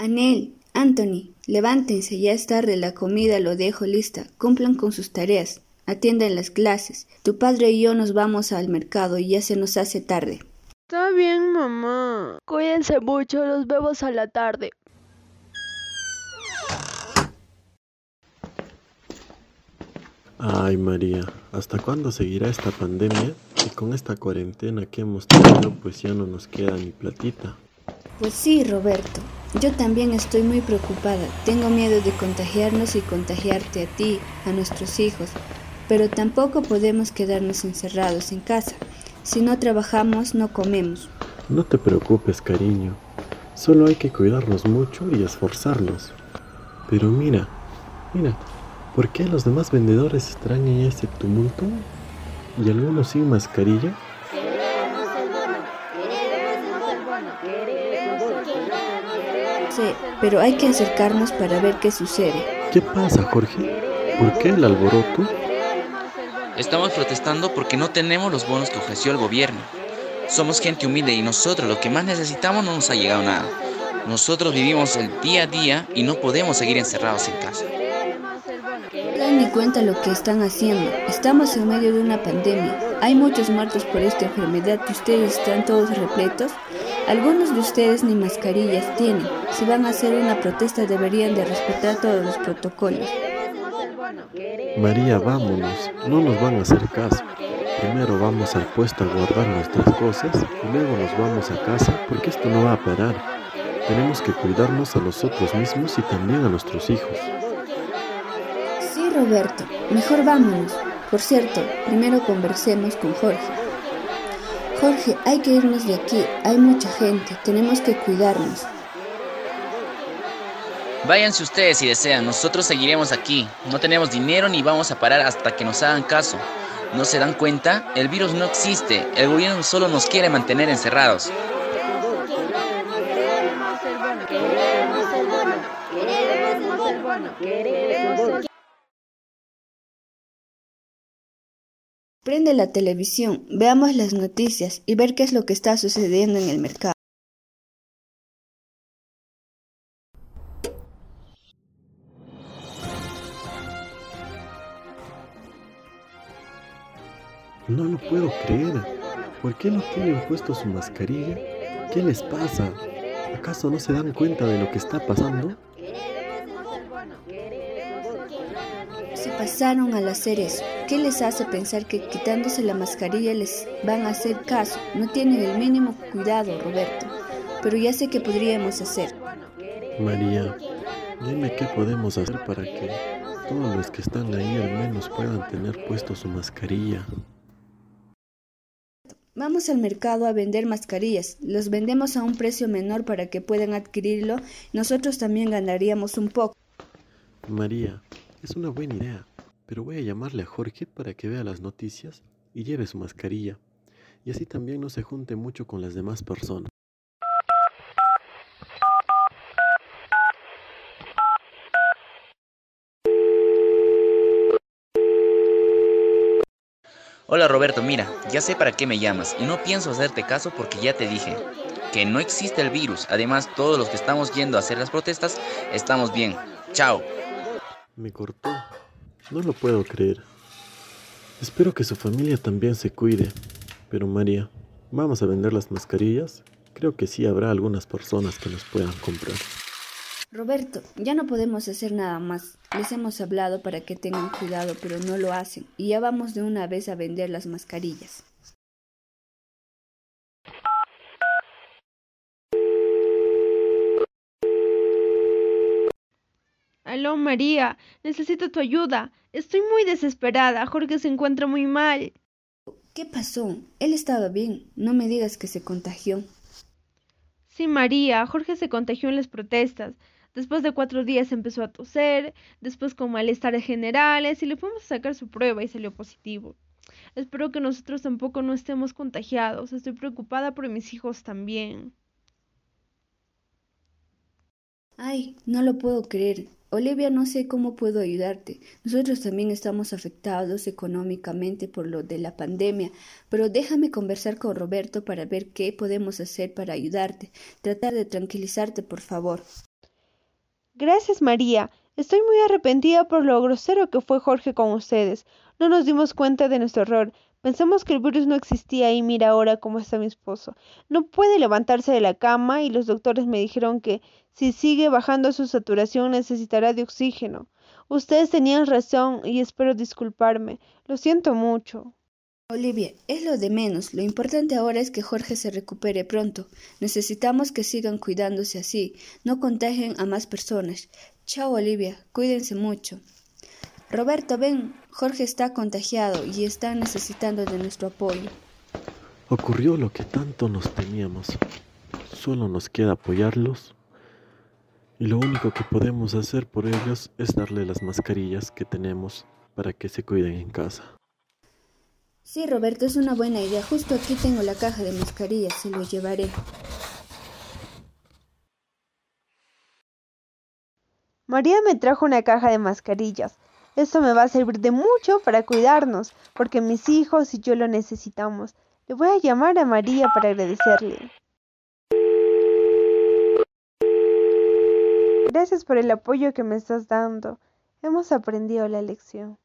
Anel, Anthony, levántense, ya es tarde, la comida lo dejo lista. Cumplan con sus tareas. Atiendan las clases. Tu padre y yo nos vamos al mercado y ya se nos hace tarde. Está bien, mamá. Cuídense mucho, nos vemos a la tarde. Ay María, ¿hasta cuándo seguirá esta pandemia? Y con esta cuarentena que hemos tenido, pues ya no nos queda ni platita. Pues sí, Roberto. Yo también estoy muy preocupada. Tengo miedo de contagiarnos y contagiarte a ti, a nuestros hijos. Pero tampoco podemos quedarnos encerrados en casa. Si no trabajamos, no comemos. No te preocupes, cariño. Solo hay que cuidarnos mucho y esforzarnos. Pero mira, mira, ¿por qué los demás vendedores extrañan este tumulto? ¿Y algunos sin mascarilla? Sí, pero hay que acercarnos para ver qué sucede. ¿Qué pasa, Jorge? ¿Por qué el alboroto? Estamos protestando porque no tenemos los bonos que ofreció el gobierno. Somos gente humilde y nosotros lo que más necesitamos no nos ha llegado nada. Nosotros vivimos el día a día y no podemos seguir encerrados en casa. No dan ni cuenta lo que están haciendo. Estamos en medio de una pandemia. Hay muchos muertos por esta enfermedad y ustedes están todos repletos. Algunos de ustedes ni mascarillas tienen. Si van a hacer una protesta deberían de respetar todos los protocolos. María, vámonos. No nos van a hacer caso. Primero vamos al puesto a guardar nuestras cosas y luego nos vamos a casa porque esto no va a parar. Tenemos que cuidarnos a nosotros mismos y también a nuestros hijos. Sí, Roberto. Mejor vámonos. Por cierto, primero conversemos con Jorge. Jorge, hay que irnos de aquí. Hay mucha gente. Tenemos que cuidarnos. Váyanse ustedes si desean, nosotros seguiremos aquí. No tenemos dinero ni vamos a parar hasta que nos hagan caso. ¿No se dan cuenta? El virus no existe. El gobierno solo nos quiere mantener encerrados. Prende la televisión, veamos las noticias y ver qué es lo que está sucediendo en el mercado. No lo puedo creer. ¿Por qué no tienen puesto su mascarilla? ¿Qué les pasa? ¿Acaso no se dan cuenta de lo que está pasando? Se pasaron al hacer eso. ¿Qué les hace pensar que quitándose la mascarilla les van a hacer caso? No tienen el mínimo cuidado, Roberto. Pero ya sé qué podríamos hacer. María, dime qué podemos hacer para que todos los que están ahí al menos puedan tener puesto su mascarilla. Vamos al mercado a vender mascarillas. Los vendemos a un precio menor para que puedan adquirirlo. Nosotros también ganaríamos un poco. María, es una buena idea, pero voy a llamarle a Jorge para que vea las noticias y lleve su mascarilla. Y así también no se junte mucho con las demás personas. Hola Roberto, mira, ya sé para qué me llamas y no pienso hacerte caso porque ya te dije que no existe el virus. Además, todos los que estamos yendo a hacer las protestas estamos bien. Chao. Me cortó. No lo puedo creer. Espero que su familia también se cuide. Pero María, ¿vamos a vender las mascarillas? Creo que sí habrá algunas personas que nos puedan comprar. Roberto, ya no podemos hacer nada más. Les hemos hablado para que tengan cuidado, pero no lo hacen. Y ya vamos de una vez a vender las mascarillas. Aló María, necesito tu ayuda. Estoy muy desesperada. Jorge se encuentra muy mal. ¿Qué pasó? Él estaba bien. No me digas que se contagió. Sí, María, Jorge se contagió en las protestas. Después de cuatro días empezó a toser, después con malestares generales y le fuimos a sacar su prueba y salió positivo. Espero que nosotros tampoco no estemos contagiados. Estoy preocupada por mis hijos también. Ay, no lo puedo creer. Olivia, no sé cómo puedo ayudarte. Nosotros también estamos afectados económicamente por lo de la pandemia, pero déjame conversar con Roberto para ver qué podemos hacer para ayudarte. Tratar de tranquilizarte, por favor. Gracias, María. Estoy muy arrepentida por lo grosero que fue Jorge con ustedes. No nos dimos cuenta de nuestro error. Pensamos que el virus no existía y mira ahora cómo está mi esposo. No puede levantarse de la cama y los doctores me dijeron que si sigue bajando su saturación necesitará de oxígeno. Ustedes tenían razón y espero disculparme. Lo siento mucho. Olivia, es lo de menos. Lo importante ahora es que Jorge se recupere pronto. Necesitamos que sigan cuidándose así. No contagien a más personas. Chao, Olivia. Cuídense mucho. Roberto, ven. Jorge está contagiado y están necesitando de nuestro apoyo. Ocurrió lo que tanto nos temíamos. Solo nos queda apoyarlos. Y lo único que podemos hacer por ellos es darle las mascarillas que tenemos para que se cuiden en casa. Sí, Roberto, es una buena idea. Justo aquí tengo la caja de mascarillas, se lo llevaré. María me trajo una caja de mascarillas. Esto me va a servir de mucho para cuidarnos, porque mis hijos y yo lo necesitamos. Le voy a llamar a María para agradecerle. Gracias por el apoyo que me estás dando. Hemos aprendido la lección.